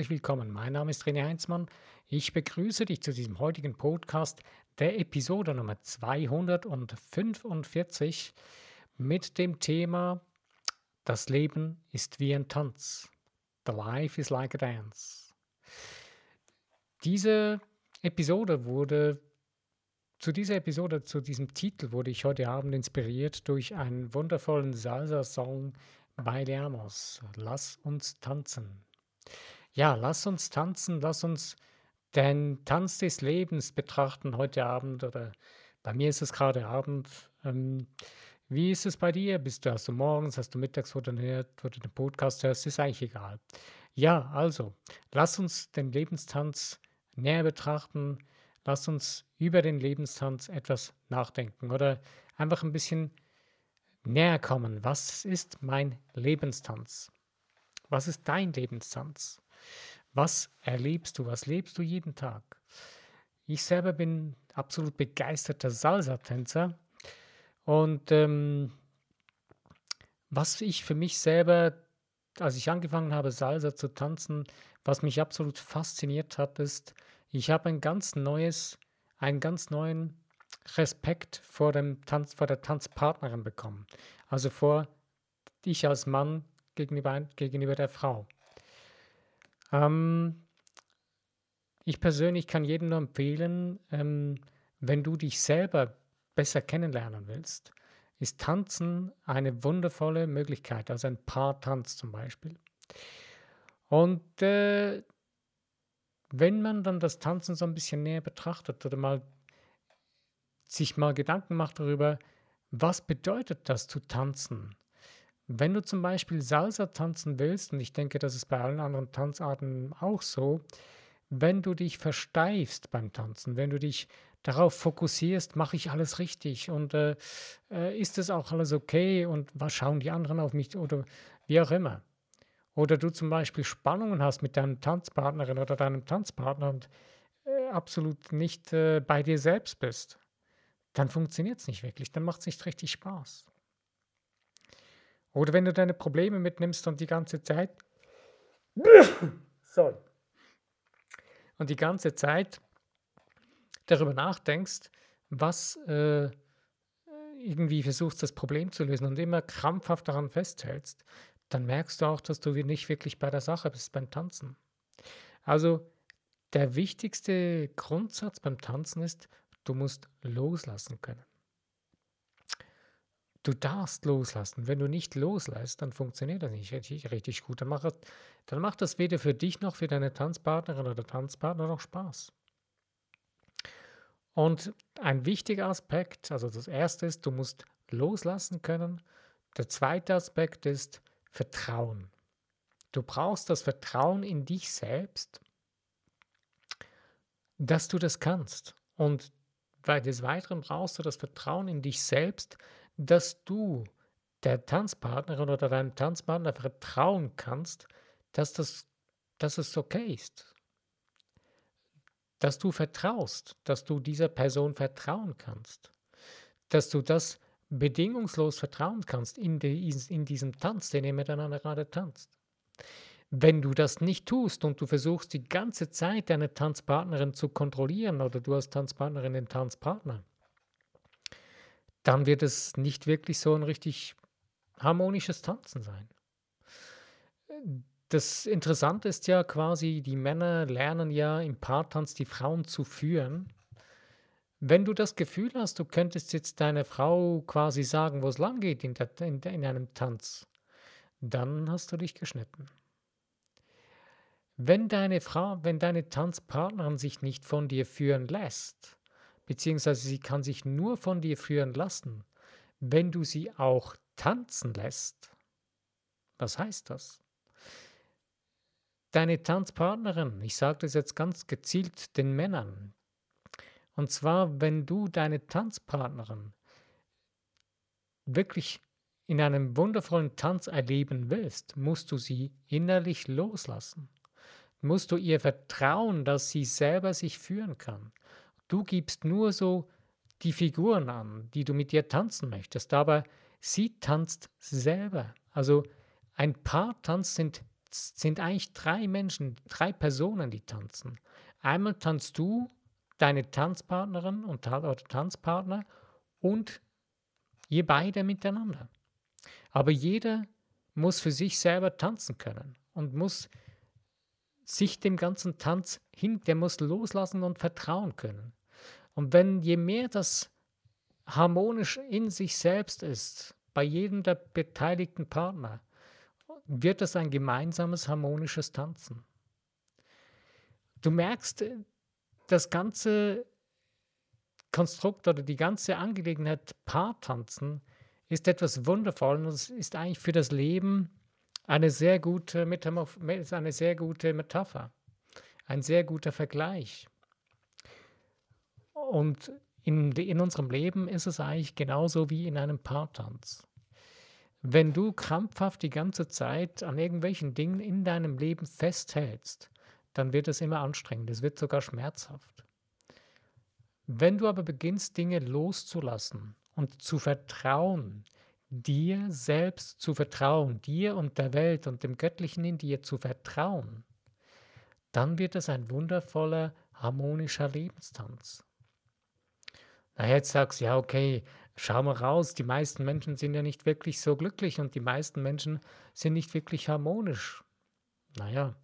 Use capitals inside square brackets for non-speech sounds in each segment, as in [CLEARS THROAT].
herzlich willkommen. Mein Name ist René Heinzmann. Ich begrüße dich zu diesem heutigen Podcast, der Episode Nummer 245 mit dem Thema Das Leben ist wie ein Tanz. The life is like a dance. Diese Episode wurde zu dieser Episode, zu diesem Titel, wurde ich heute Abend inspiriert durch einen wundervollen Salsa-Song bei Amos. Lass uns tanzen. Ja, lass uns tanzen, lass uns den Tanz des Lebens betrachten heute Abend oder bei mir ist es gerade Abend. Ähm, wie ist es bei dir? Bist du, hast du morgens, hast du mittags, du, wo du den Podcast hörst, ist eigentlich egal. Ja, also, lass uns den Lebenstanz näher betrachten. Lass uns über den Lebenstanz etwas nachdenken oder einfach ein bisschen näher kommen. Was ist mein Lebenstanz? Was ist dein Lebenstanz? Was erlebst du? Was lebst du jeden Tag? Ich selber bin absolut begeisterter Salsa-Tänzer und ähm, was ich für mich selber, als ich angefangen habe, Salsa zu tanzen, was mich absolut fasziniert hat, ist, ich habe ein ganz neues, einen ganz neuen Respekt vor dem Tanz, vor der Tanzpartnerin bekommen. Also vor ich als Mann gegenüber, gegenüber der Frau. Ähm, ich persönlich kann jedem nur empfehlen, ähm, wenn du dich selber besser kennenlernen willst, ist Tanzen eine wundervolle Möglichkeit, also ein Paartanz zum Beispiel. Und äh, wenn man dann das Tanzen so ein bisschen näher betrachtet oder mal sich mal Gedanken macht darüber, was bedeutet das zu tanzen? Wenn du zum Beispiel Salsa tanzen willst, und ich denke, das ist bei allen anderen Tanzarten auch so, wenn du dich versteifst beim Tanzen, wenn du dich darauf fokussierst, mache ich alles richtig und äh, äh, ist es auch alles okay und was schauen die anderen auf mich oder wie auch immer. Oder du zum Beispiel Spannungen hast mit deinem Tanzpartnerin oder deinem Tanzpartner und äh, absolut nicht äh, bei dir selbst bist, dann funktioniert es nicht wirklich, dann macht es nicht richtig Spaß. Oder wenn du deine Probleme mitnimmst und die ganze Zeit. Sorry. Und die ganze Zeit darüber nachdenkst, was äh, irgendwie versuchst, das Problem zu lösen und immer krampfhaft daran festhältst, dann merkst du auch, dass du nicht wirklich bei der Sache bist beim Tanzen. Also der wichtigste Grundsatz beim Tanzen ist, du musst loslassen können. Du darfst loslassen. Wenn du nicht loslässt, dann funktioniert das nicht richtig, richtig gut. Dann macht, dann macht das weder für dich noch für deine Tanzpartnerin oder Tanzpartner noch Spaß. Und ein wichtiger Aspekt, also das erste ist, du musst loslassen können. Der zweite Aspekt ist Vertrauen. Du brauchst das Vertrauen in dich selbst, dass du das kannst. Und des Weiteren brauchst du das Vertrauen in dich selbst, dass du der Tanzpartnerin oder deinem Tanzpartner vertrauen kannst, dass, das, dass es okay ist. Dass du vertraust, dass du dieser Person vertrauen kannst. Dass du das bedingungslos vertrauen kannst in, die, in diesem Tanz, den ihr miteinander gerade tanzt. Wenn du das nicht tust und du versuchst die ganze Zeit deine Tanzpartnerin zu kontrollieren oder du als Tanzpartnerin den Tanzpartner, dann wird es nicht wirklich so ein richtig harmonisches Tanzen sein. Das Interessante ist ja quasi, die Männer lernen ja im Paartanz die Frauen zu führen. Wenn du das Gefühl hast, du könntest jetzt deiner Frau quasi sagen, wo es lang geht in, der, in, in einem Tanz, dann hast du dich geschnitten. Wenn deine Frau, wenn deine Tanzpartnerin sich nicht von dir führen lässt, beziehungsweise sie kann sich nur von dir führen lassen, wenn du sie auch tanzen lässt. Was heißt das? Deine Tanzpartnerin, ich sage das jetzt ganz gezielt den Männern, und zwar, wenn du deine Tanzpartnerin wirklich in einem wundervollen Tanz erleben willst, musst du sie innerlich loslassen. Musst du ihr vertrauen, dass sie selber sich führen kann. Du gibst nur so die Figuren an, die du mit ihr tanzen möchtest, aber sie tanzt selber. Also ein Paartanz sind sind eigentlich drei Menschen, drei Personen, die tanzen. Einmal tanzt du, deine Tanzpartnerin und, oder Tanzpartner und ihr beide miteinander. Aber jeder muss für sich selber tanzen können und muss sich dem ganzen Tanz hin, der muss loslassen und vertrauen können. Und wenn je mehr das harmonisch in sich selbst ist, bei jedem der beteiligten Partner, wird es ein gemeinsames harmonisches Tanzen. Du merkst, das ganze Konstrukt oder die ganze Angelegenheit Paartanzen ist etwas Wundervolles und es ist eigentlich für das Leben eine sehr gute, Metamorph eine sehr gute Metapher, ein sehr guter Vergleich. Und in, in unserem Leben ist es eigentlich genauso wie in einem Paartanz. Wenn du krampfhaft die ganze Zeit an irgendwelchen Dingen in deinem Leben festhältst, dann wird es immer anstrengend, es wird sogar schmerzhaft. Wenn du aber beginnst, Dinge loszulassen und zu vertrauen, dir selbst zu vertrauen, dir und der Welt und dem Göttlichen in dir zu vertrauen, dann wird es ein wundervoller, harmonischer Lebenstanz. Jetzt sagst du, ja, okay, schau mal raus, die meisten Menschen sind ja nicht wirklich so glücklich und die meisten Menschen sind nicht wirklich harmonisch. Naja,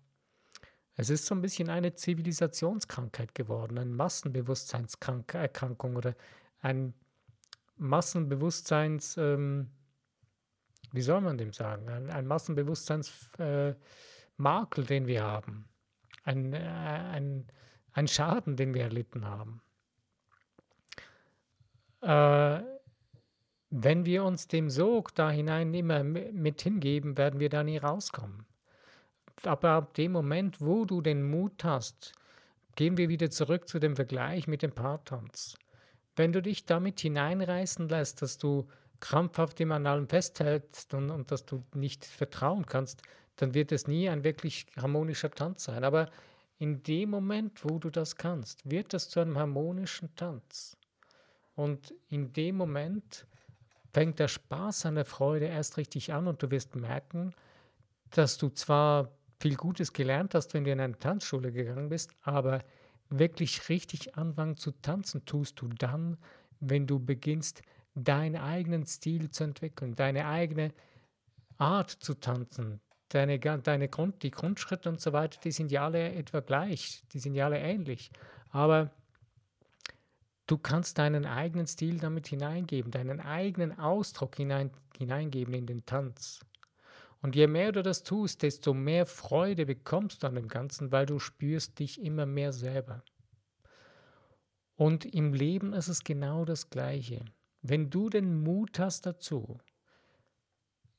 es ist so ein bisschen eine Zivilisationskrankheit geworden, eine Massenbewusstseinserkrankung oder ein Massenbewusstseins, ähm, wie soll man dem sagen, ein, ein Massenbewusstseinsmakel, äh, den wir haben, ein, äh, ein, ein Schaden, den wir erlitten haben. Äh, wenn wir uns dem Sog da hinein immer mit hingeben, werden wir da nie rauskommen. Aber ab dem Moment, wo du den Mut hast, gehen wir wieder zurück zu dem Vergleich mit dem Paartanz. Wenn du dich damit hineinreißen lässt, dass du krampfhaft immer an allem festhältst und, und dass du nicht vertrauen kannst, dann wird es nie ein wirklich harmonischer Tanz sein. Aber in dem Moment, wo du das kannst, wird es zu einem harmonischen Tanz. Und in dem Moment fängt der Spaß an der Freude erst richtig an und du wirst merken, dass du zwar viel Gutes gelernt hast, wenn du in eine Tanzschule gegangen bist, aber wirklich richtig anfangen zu tanzen tust du dann, wenn du beginnst, deinen eigenen Stil zu entwickeln, deine eigene Art zu tanzen, deine, deine Grund, die Grundschritte und so weiter, die sind ja alle etwa gleich, die sind ja alle ähnlich, aber du kannst deinen eigenen Stil damit hineingeben, deinen eigenen Ausdruck hinein, hineingeben in den Tanz. Und je mehr du das tust, desto mehr Freude bekommst du an dem Ganzen, weil du spürst dich immer mehr selber. Und im Leben ist es genau das Gleiche. Wenn du den Mut hast dazu,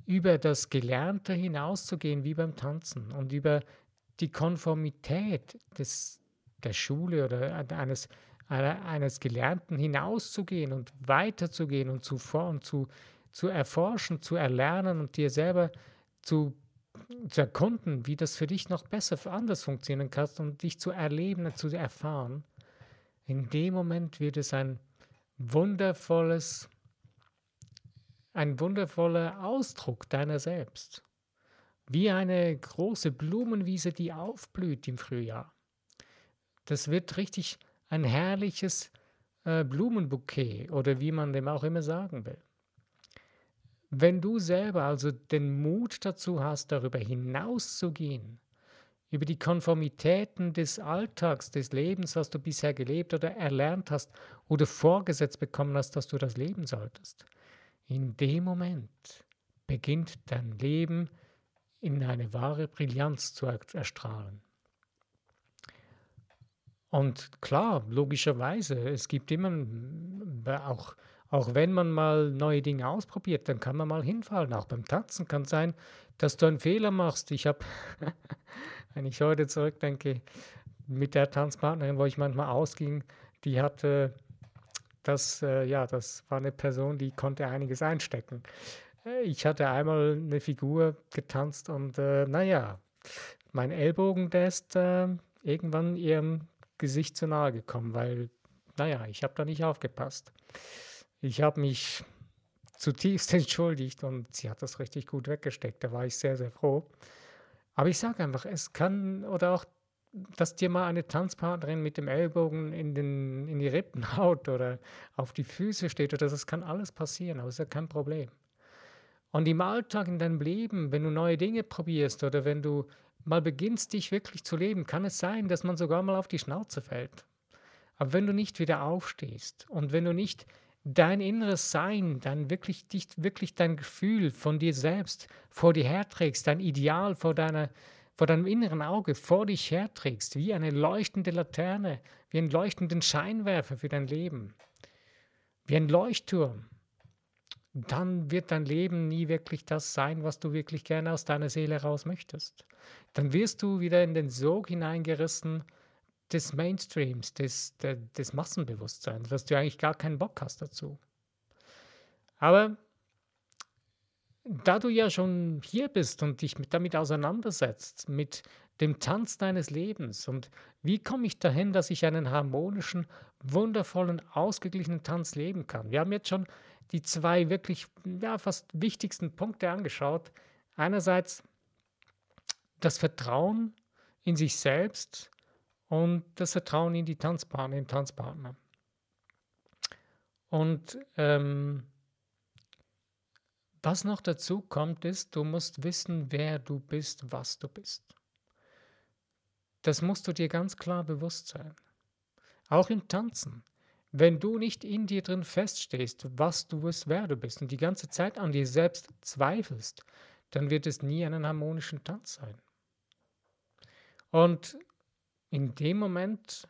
über das Gelernte hinauszugehen wie beim Tanzen und über die Konformität des, der Schule oder eines, eines Gelernten hinauszugehen und weiterzugehen und zu, und zu, zu erforschen, zu erlernen und dir selber zu, zu erkunden, wie das für dich noch besser, für anders funktionieren kann und dich zu erleben, zu erfahren, in dem Moment wird es ein wundervolles, ein wundervoller Ausdruck deiner selbst. Wie eine große Blumenwiese, die aufblüht im Frühjahr. Das wird richtig ein herrliches äh, Blumenbouquet oder wie man dem auch immer sagen will. Wenn du selber also den Mut dazu hast, darüber hinauszugehen, über die Konformitäten des Alltags, des Lebens, was du bisher gelebt oder erlernt hast oder vorgesetzt bekommen hast, dass du das leben solltest, in dem Moment beginnt dein Leben in eine wahre Brillanz zu erstrahlen. Und klar, logischerweise, es gibt immer auch auch wenn man mal neue Dinge ausprobiert, dann kann man mal hinfallen. Auch beim Tanzen kann sein, dass du einen Fehler machst. Ich habe, [LAUGHS] wenn ich heute zurückdenke, mit der Tanzpartnerin, wo ich manchmal ausging, die hatte das, äh, ja, das war eine Person, die konnte einiges einstecken. Äh, ich hatte einmal eine Figur getanzt und äh, naja, mein Ellbogen, der ist äh, irgendwann ihrem Gesicht zu nahe gekommen, weil, naja, ich habe da nicht aufgepasst. Ich habe mich zutiefst [LAUGHS] entschuldigt und sie hat das richtig gut weggesteckt. Da war ich sehr, sehr froh. Aber ich sage einfach, es kann oder auch, dass dir mal eine Tanzpartnerin mit dem Ellbogen in, den, in die Rippen [LAUGHS] haut oder auf die Füße steht oder das kann alles passieren, aber es ist ja kein Problem. Und im Alltag, in deinem Leben, wenn du neue Dinge probierst oder wenn du mal beginnst, dich wirklich zu leben, kann es sein, dass man sogar mal auf die Schnauze fällt. Aber wenn du nicht wieder aufstehst und wenn du nicht dein inneres Sein, dein wirklich, dich, wirklich dein Gefühl von dir selbst vor dir herträgst, dein Ideal vor, deiner, vor deinem inneren Auge vor dich herträgst, wie eine leuchtende Laterne, wie einen leuchtenden Scheinwerfer für dein Leben, wie ein Leuchtturm, dann wird dein Leben nie wirklich das sein, was du wirklich gerne aus deiner Seele raus möchtest. Dann wirst du wieder in den Sog hineingerissen des Mainstreams, des, des Massenbewusstseins, dass du eigentlich gar keinen Bock hast dazu. Aber da du ja schon hier bist und dich mit, damit auseinandersetzt, mit dem Tanz deines Lebens und wie komme ich dahin, dass ich einen harmonischen, wundervollen, ausgeglichenen Tanz leben kann. Wir haben jetzt schon die zwei wirklich ja, fast wichtigsten Punkte angeschaut. Einerseits das Vertrauen in sich selbst und das Vertrauen in die Tanzpartner, den Tanzpartner. Und ähm, was noch dazu kommt, ist, du musst wissen, wer du bist, was du bist. Das musst du dir ganz klar bewusst sein. Auch im Tanzen. Wenn du nicht in dir drin feststehst, was du bist, wer du bist und die ganze Zeit an dir selbst zweifelst, dann wird es nie einen harmonischen Tanz sein. Und in dem Moment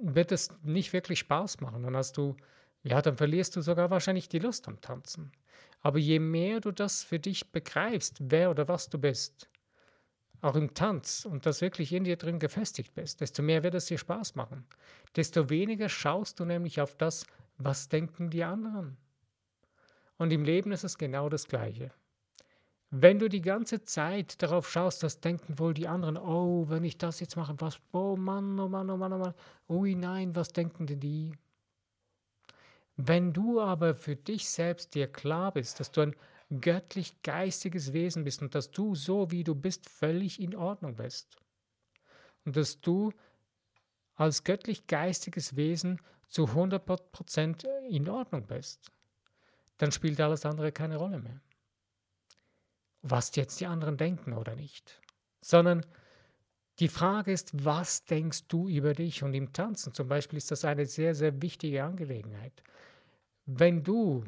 wird es nicht wirklich Spaß machen. Dann hast du, ja, dann verlierst du sogar wahrscheinlich die Lust am Tanzen. Aber je mehr du das für dich begreifst, wer oder was du bist, auch im Tanz und das wirklich in dir drin gefestigt bist, desto mehr wird es dir Spaß machen. Desto weniger schaust du nämlich auf das, was denken die anderen. Und im Leben ist es genau das Gleiche. Wenn du die ganze Zeit darauf schaust, was denken wohl die anderen, oh, wenn ich das jetzt mache, was, oh Mann, oh Mann, oh Mann, oh Mann, ui nein, was denken denn die? Wenn du aber für dich selbst dir klar bist, dass du ein göttlich geistiges Wesen bist und dass du so wie du bist völlig in Ordnung bist. Und dass du als göttlich geistiges Wesen zu 100% in Ordnung bist. Dann spielt alles andere keine Rolle mehr. Was jetzt die anderen denken oder nicht. Sondern die Frage ist, was denkst du über dich? Und im Tanzen zum Beispiel ist das eine sehr, sehr wichtige Angelegenheit. Wenn du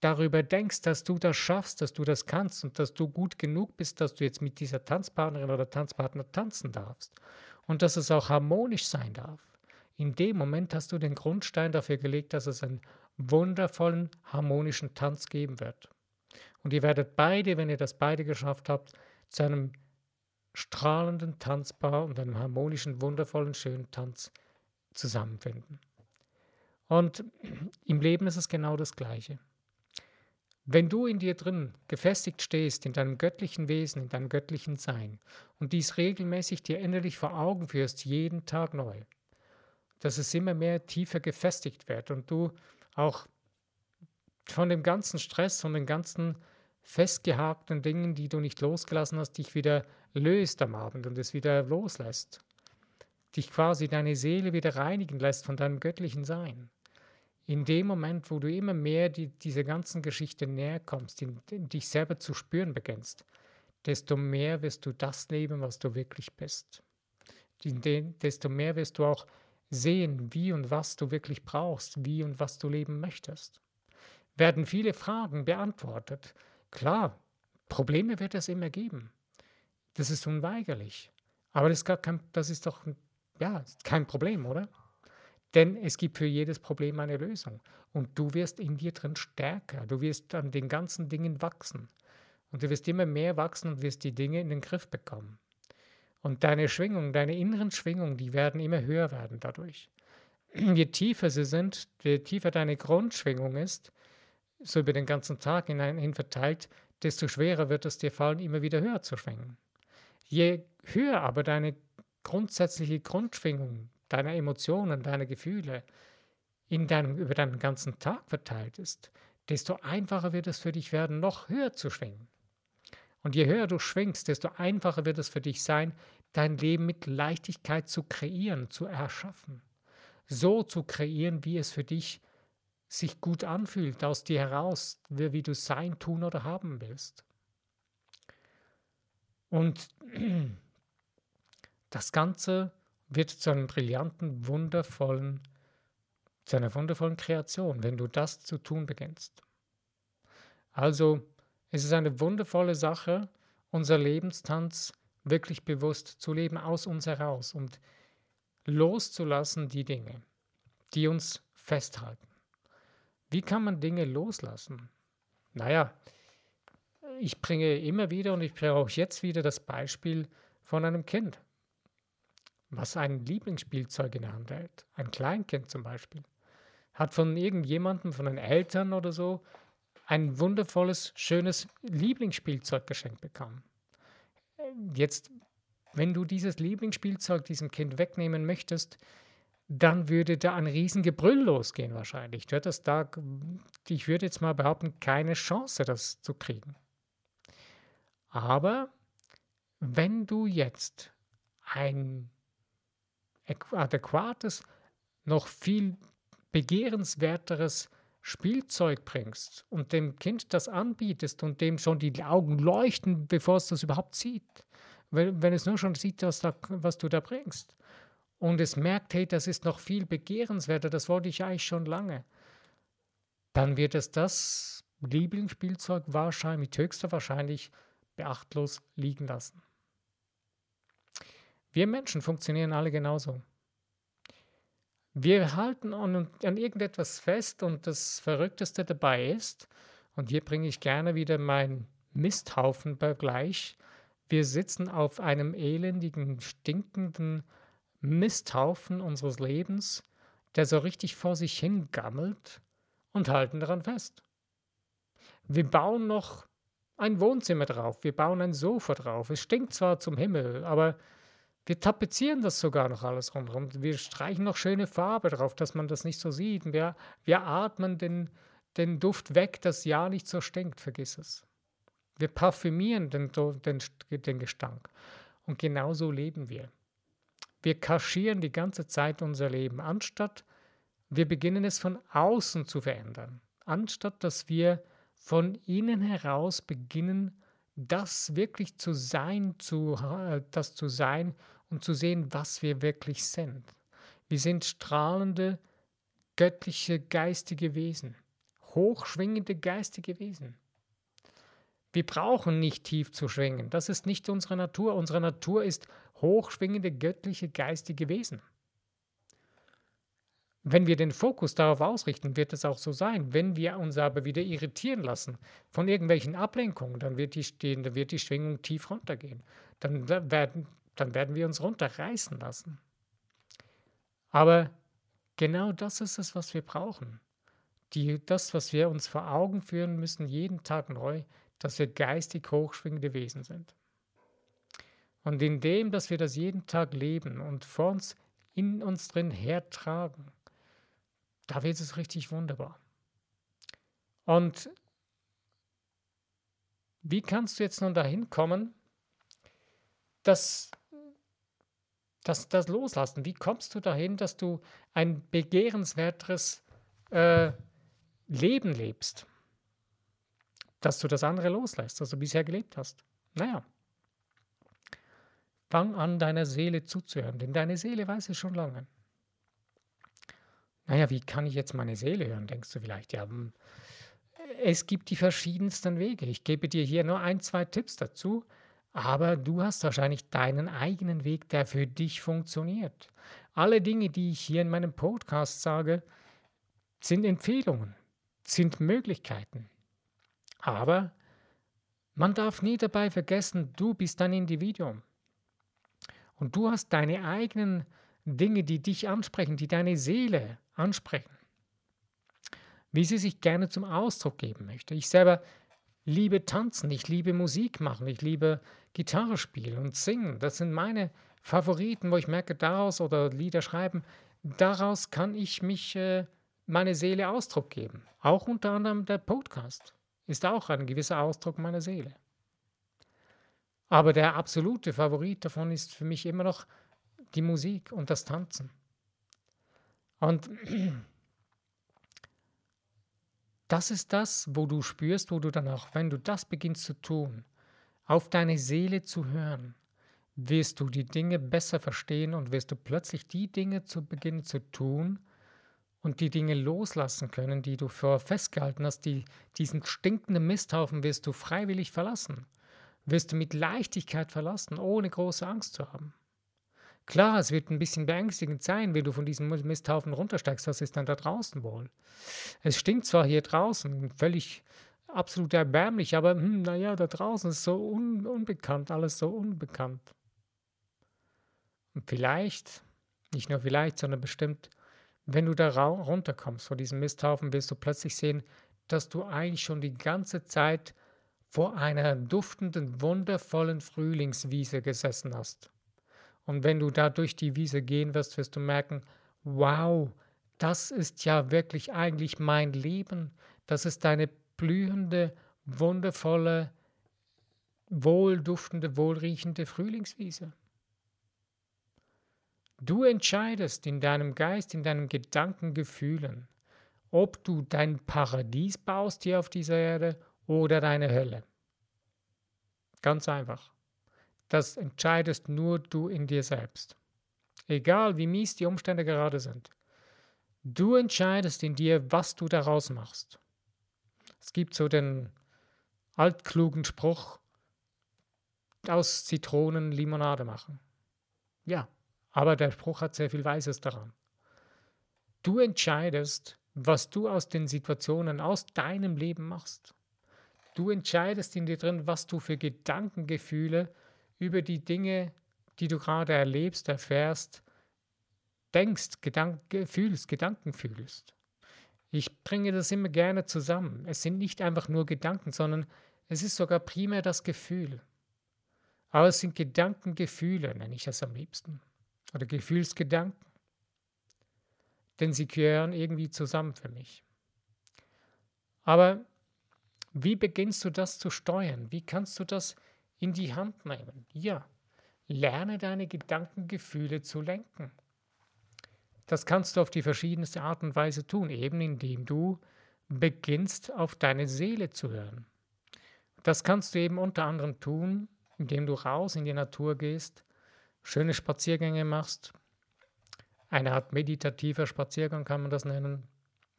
darüber denkst, dass du das schaffst, dass du das kannst und dass du gut genug bist, dass du jetzt mit dieser Tanzpartnerin oder Tanzpartner tanzen darfst und dass es auch harmonisch sein darf. In dem Moment hast du den Grundstein dafür gelegt, dass es einen wundervollen, harmonischen Tanz geben wird. Und ihr werdet beide, wenn ihr das beide geschafft habt, zu einem strahlenden Tanzpaar und einem harmonischen, wundervollen, schönen Tanz zusammenfinden. Und im Leben ist es genau das Gleiche. Wenn du in dir drin gefestigt stehst, in deinem göttlichen Wesen, in deinem göttlichen Sein und dies regelmäßig dir innerlich vor Augen führst, jeden Tag neu, dass es immer mehr tiefer gefestigt wird und du auch von dem ganzen Stress, von den ganzen festgehakten Dingen, die du nicht losgelassen hast, dich wieder löst am Abend und es wieder loslässt. Dich quasi deine Seele wieder reinigen lässt von deinem göttlichen Sein in dem Moment, wo du immer mehr die, diese ganzen Geschichten näher kommst, in, in dich selber zu spüren beginnst, desto mehr wirst du das leben, was du wirklich bist. Den, desto mehr wirst du auch sehen, wie und was du wirklich brauchst, wie und was du leben möchtest. Werden viele Fragen beantwortet. Klar, Probleme wird es immer geben. Das ist unweigerlich. Aber das ist, gar kein, das ist doch ja, kein Problem, oder? Denn es gibt für jedes Problem eine Lösung. Und du wirst in dir drin stärker. Du wirst an den ganzen Dingen wachsen. Und du wirst immer mehr wachsen und wirst die Dinge in den Griff bekommen. Und deine Schwingung, deine inneren Schwingungen, die werden immer höher werden dadurch. Je tiefer sie sind, je tiefer deine Grundschwingung ist, so über den ganzen Tag hinein verteilt, desto schwerer wird es dir fallen, immer wieder höher zu schwingen. Je höher aber deine grundsätzliche Grundschwingung, deiner Emotionen, deiner Gefühle in deinem, über deinen ganzen Tag verteilt ist, desto einfacher wird es für dich werden, noch höher zu schwingen. Und je höher du schwingst, desto einfacher wird es für dich sein, dein Leben mit Leichtigkeit zu kreieren, zu erschaffen. So zu kreieren, wie es für dich sich gut anfühlt, aus dir heraus, wie du sein, tun oder haben willst. Und [CLEARS THROAT] das Ganze wird zu einem brillanten, wundervollen, zu einer wundervollen Kreation, wenn du das zu tun beginnst. Also es ist eine wundervolle Sache, unser Lebenstanz wirklich bewusst zu leben aus uns heraus und loszulassen die Dinge, die uns festhalten. Wie kann man Dinge loslassen? Naja, ich bringe immer wieder und ich bringe auch jetzt wieder das Beispiel von einem Kind, was ein Lieblingsspielzeug in der Hand hält. Ein Kleinkind zum Beispiel. Hat von irgendjemandem, von den Eltern oder so, ein wundervolles, schönes Lieblingsspielzeug geschenkt bekommen. Jetzt, wenn du dieses Lieblingsspielzeug diesem Kind wegnehmen möchtest, dann würde da ein Riesengebrüll losgehen wahrscheinlich. Du hättest da, ich würde jetzt mal behaupten, keine Chance, das zu kriegen. Aber wenn du jetzt ein adäquates, noch viel begehrenswerteres Spielzeug bringst und dem Kind das anbietest und dem schon die Augen leuchten, bevor es das überhaupt sieht, wenn, wenn es nur schon sieht, was, da, was du da bringst, und es merkt, hey, das ist noch viel begehrenswerter, das wollte ich eigentlich schon lange, dann wird es das Lieblingsspielzeug wahrscheinlich mit höchster Wahrscheinlichkeit beachtlos liegen lassen. Wir Menschen funktionieren alle genauso. Wir halten an, an irgendetwas fest und das Verrückteste dabei ist, und hier bringe ich gerne wieder meinen Misthaufen-Vergleich, wir sitzen auf einem elendigen, stinkenden Misthaufen unseres Lebens, der so richtig vor sich hingammelt und halten daran fest. Wir bauen noch ein Wohnzimmer drauf, wir bauen ein Sofa drauf. Es stinkt zwar zum Himmel, aber wir tapezieren das sogar noch alles rundherum. Wir streichen noch schöne Farbe drauf, dass man das nicht so sieht. Wir, wir atmen den, den Duft weg, dass ja nicht so stinkt, vergiss es. Wir parfümieren den, den, den Gestank. Und genauso leben wir. Wir kaschieren die ganze Zeit unser Leben, anstatt wir beginnen es von außen zu verändern, anstatt dass wir von innen heraus beginnen, das wirklich zu sein, zu, äh, das zu sein und zu sehen, was wir wirklich sind. Wir sind strahlende, göttliche, geistige Wesen, hochschwingende geistige Wesen. Wir brauchen nicht tief zu schwingen. Das ist nicht unsere Natur. Unsere Natur ist hochschwingende, göttliche, geistige Wesen. Wenn wir den Fokus darauf ausrichten, wird es auch so sein. Wenn wir uns aber wieder irritieren lassen von irgendwelchen Ablenkungen, dann wird die, dann wird die Schwingung tief runtergehen. Dann werden, dann werden wir uns runterreißen lassen. Aber genau das ist es, was wir brauchen. Die, das, was wir uns vor Augen führen müssen, jeden Tag neu, dass wir geistig hochschwingende Wesen sind. Und indem, dass wir das jeden Tag leben und vor uns in uns drin hertragen, da wird es richtig wunderbar. Und wie kannst du jetzt nun dahin kommen, dass das, das loslassen? Wie kommst du dahin, dass du ein begehrenswerteres äh, Leben lebst? dass du das andere loslässt, was du bisher gelebt hast. Naja, fang an, deiner Seele zuzuhören, denn deine Seele weiß es schon lange. Naja, wie kann ich jetzt meine Seele hören, denkst du vielleicht? Ja, hm, es gibt die verschiedensten Wege. Ich gebe dir hier nur ein, zwei Tipps dazu, aber du hast wahrscheinlich deinen eigenen Weg, der für dich funktioniert. Alle Dinge, die ich hier in meinem Podcast sage, sind Empfehlungen, sind Möglichkeiten. Aber man darf nie dabei vergessen, du bist ein Individuum. Und du hast deine eigenen Dinge, die dich ansprechen, die deine Seele ansprechen. Wie sie sich gerne zum Ausdruck geben möchte. Ich selber liebe tanzen, ich liebe Musik machen, ich liebe Gitarre spielen und singen. Das sind meine Favoriten, wo ich merke, daraus oder Lieder schreiben, daraus kann ich mich, äh, meine Seele Ausdruck geben. Auch unter anderem der Podcast ist auch ein gewisser Ausdruck meiner Seele. Aber der absolute Favorit davon ist für mich immer noch die Musik und das Tanzen. Und das ist das, wo du spürst, wo du dann auch, wenn du das beginnst zu tun, auf deine Seele zu hören, wirst du die Dinge besser verstehen und wirst du plötzlich die Dinge zu beginnen zu tun und die Dinge loslassen können, die du vor festgehalten hast, die, diesen stinkenden Misthaufen wirst du freiwillig verlassen, wirst du mit Leichtigkeit verlassen, ohne große Angst zu haben. Klar, es wird ein bisschen beängstigend sein, wenn du von diesem Misthaufen runtersteigst. Was ist dann da draußen wohl? Es stinkt zwar hier draußen, völlig absolut erbärmlich, aber hm, naja, da draußen ist so un unbekannt, alles so unbekannt. Und vielleicht, nicht nur vielleicht, sondern bestimmt, wenn du da runterkommst vor diesem Misthaufen, wirst du plötzlich sehen, dass du eigentlich schon die ganze Zeit vor einer duftenden, wundervollen Frühlingswiese gesessen hast. Und wenn du da durch die Wiese gehen wirst, wirst du merken, wow, das ist ja wirklich eigentlich mein Leben. Das ist eine blühende, wundervolle, wohlduftende, wohlriechende Frühlingswiese. Du entscheidest in deinem Geist, in deinen Gedanken, Gefühlen, ob du dein Paradies baust hier auf dieser Erde oder deine Hölle. Ganz einfach. Das entscheidest nur du in dir selbst. Egal wie mies die Umstände gerade sind. Du entscheidest in dir, was du daraus machst. Es gibt so den altklugen Spruch, aus Zitronen Limonade machen. Ja, aber der Spruch hat sehr viel Weises daran. Du entscheidest, was du aus den Situationen, aus deinem Leben machst. Du entscheidest in dir drin, was du für Gedankengefühle über die Dinge, die du gerade erlebst, erfährst, denkst, Gedank fühlst, Gedanken fühlst. Ich bringe das immer gerne zusammen. Es sind nicht einfach nur Gedanken, sondern es ist sogar primär das Gefühl. Aber es sind Gedankengefühle, nenne ich das am liebsten oder Gefühlsgedanken. Denn sie gehören irgendwie zusammen für mich. Aber wie beginnst du das zu steuern? Wie kannst du das in die Hand nehmen? Ja, lerne deine Gedankengefühle zu lenken. Das kannst du auf die verschiedenste Art und Weise tun, eben indem du beginnst auf deine Seele zu hören. Das kannst du eben unter anderem tun, indem du raus in die Natur gehst schöne Spaziergänge machst. Eine Art meditativer Spaziergang kann man das nennen,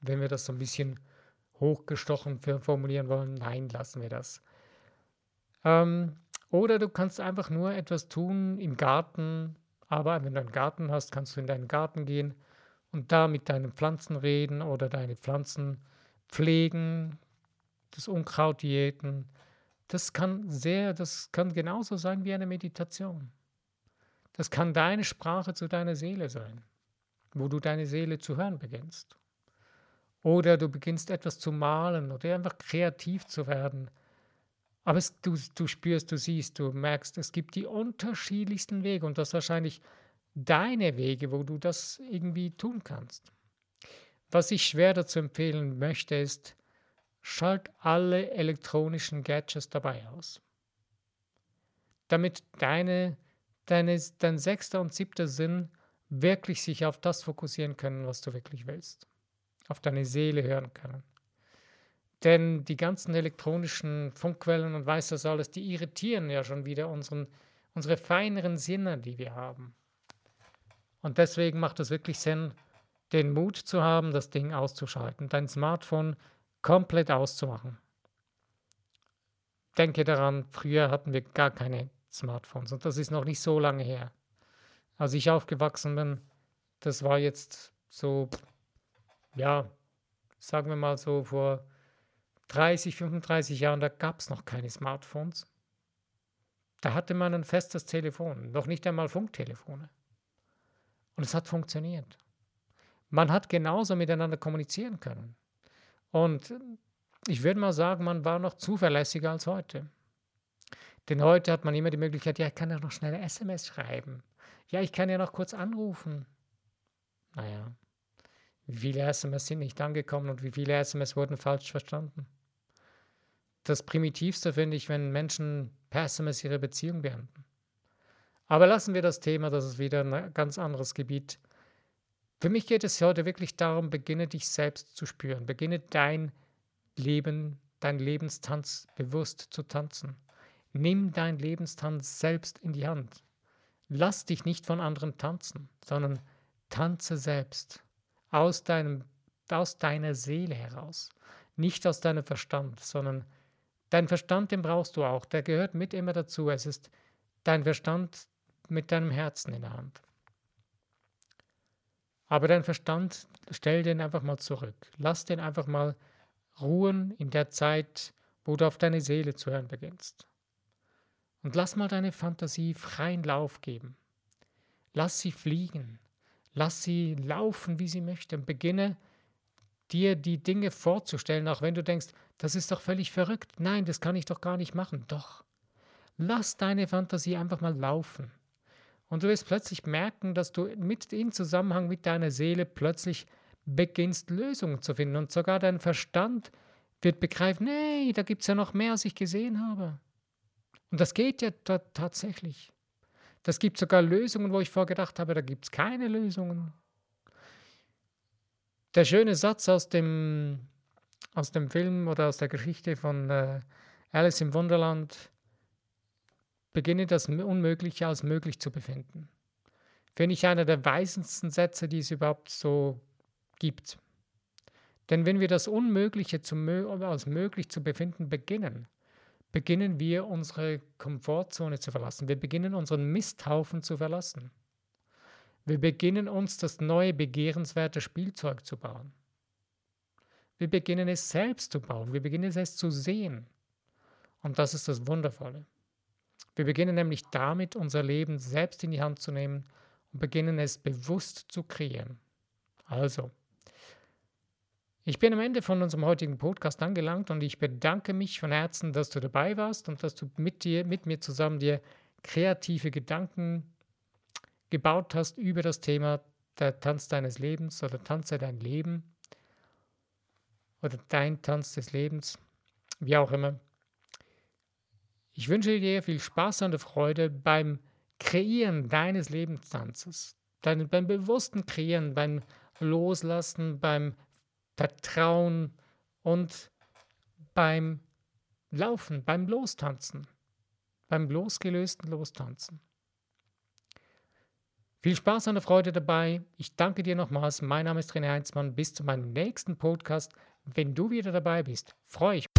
wenn wir das so ein bisschen hochgestochen formulieren wollen. Nein, lassen wir das. Ähm, oder du kannst einfach nur etwas tun im Garten, aber wenn du einen Garten hast, kannst du in deinen Garten gehen und da mit deinen Pflanzen reden oder deine Pflanzen pflegen, das Unkraut jäten. Das kann sehr, das kann genauso sein wie eine Meditation. Das kann deine Sprache zu deiner Seele sein, wo du deine Seele zu hören beginnst. Oder du beginnst etwas zu malen oder einfach kreativ zu werden. Aber es, du, du spürst, du siehst, du merkst, es gibt die unterschiedlichsten Wege und das wahrscheinlich deine Wege, wo du das irgendwie tun kannst. Was ich schwer dazu empfehlen möchte, ist, schalt alle elektronischen Gadgets dabei aus. Damit deine deine, dein sechster und siebter Sinn wirklich sich auf das fokussieren können, was du wirklich willst. Auf deine Seele hören können. Denn die ganzen elektronischen Funkquellen und weiß das alles, die irritieren ja schon wieder unseren, unsere feineren Sinne, die wir haben. Und deswegen macht es wirklich Sinn, den Mut zu haben, das Ding auszuschalten, dein Smartphone komplett auszumachen. Denke daran, früher hatten wir gar keine Smartphones. Und das ist noch nicht so lange her. Als ich aufgewachsen bin, das war jetzt so, ja, sagen wir mal so vor 30, 35 Jahren, da gab es noch keine Smartphones. Da hatte man ein festes Telefon, noch nicht einmal Funktelefone. Und es hat funktioniert. Man hat genauso miteinander kommunizieren können. Und ich würde mal sagen, man war noch zuverlässiger als heute. Denn heute hat man immer die Möglichkeit, ja, ich kann ja noch schnell SMS schreiben. Ja, ich kann ja noch kurz anrufen. Naja, wie viele SMS sind nicht angekommen und wie viele SMS wurden falsch verstanden? das Primitivste finde ich, wenn Menschen per SMS ihre Beziehung beenden. Aber lassen wir das Thema, das ist wieder ein ganz anderes Gebiet. Für mich geht es heute wirklich darum, beginne dich selbst zu spüren, beginne dein Leben, dein Lebenstanz bewusst zu tanzen. Nimm dein Lebenstanz selbst in die Hand. Lass dich nicht von anderen tanzen, sondern tanze selbst aus, deinem, aus deiner Seele heraus, nicht aus deinem Verstand, sondern dein Verstand, den brauchst du auch, der gehört mit immer dazu. Es ist dein Verstand mit deinem Herzen in der Hand. Aber dein Verstand, stell den einfach mal zurück. Lass den einfach mal ruhen in der Zeit, wo du auf deine Seele zu hören beginnst. Und lass mal deine Fantasie freien Lauf geben. Lass sie fliegen. Lass sie laufen, wie sie möchte. Und beginne dir die Dinge vorzustellen, auch wenn du denkst, das ist doch völlig verrückt. Nein, das kann ich doch gar nicht machen. Doch. Lass deine Fantasie einfach mal laufen. Und du wirst plötzlich merken, dass du mit in Zusammenhang mit deiner Seele plötzlich beginnst, Lösungen zu finden. Und sogar dein Verstand wird begreifen, nee, da gibt es ja noch mehr, als ich gesehen habe. Und das geht ja tatsächlich. Das gibt sogar Lösungen, wo ich vorgedacht habe, da gibt es keine Lösungen. Der schöne Satz aus dem, aus dem Film oder aus der Geschichte von äh, Alice im Wunderland, beginne das Unmögliche als möglich zu befinden. Finde ich einer der weisendsten Sätze, die es überhaupt so gibt. Denn wenn wir das Unmögliche als möglich zu befinden beginnen, beginnen wir unsere Komfortzone zu verlassen. Wir beginnen unseren Misthaufen zu verlassen. Wir beginnen uns das neue begehrenswerte Spielzeug zu bauen. Wir beginnen es selbst zu bauen. Wir beginnen es zu sehen. Und das ist das Wundervolle. Wir beginnen nämlich damit, unser Leben selbst in die Hand zu nehmen und beginnen es bewusst zu kreieren. Also, ich bin am Ende von unserem heutigen Podcast angelangt und ich bedanke mich von Herzen, dass du dabei warst und dass du mit dir, mit mir zusammen dir kreative Gedanken gebaut hast über das Thema der Tanz deines Lebens oder Tanze dein Leben oder dein Tanz des Lebens, wie auch immer. Ich wünsche dir viel Spaß und Freude beim Kreieren deines Lebenstanzes, beim bewussten Kreieren, beim Loslassen, beim Vertrauen und beim Laufen, beim Lostanzen, beim losgelösten Lostanzen. Viel Spaß und Freude dabei. Ich danke dir nochmals. Mein Name ist René Heinzmann. Bis zu meinem nächsten Podcast. Wenn du wieder dabei bist, freue ich mich.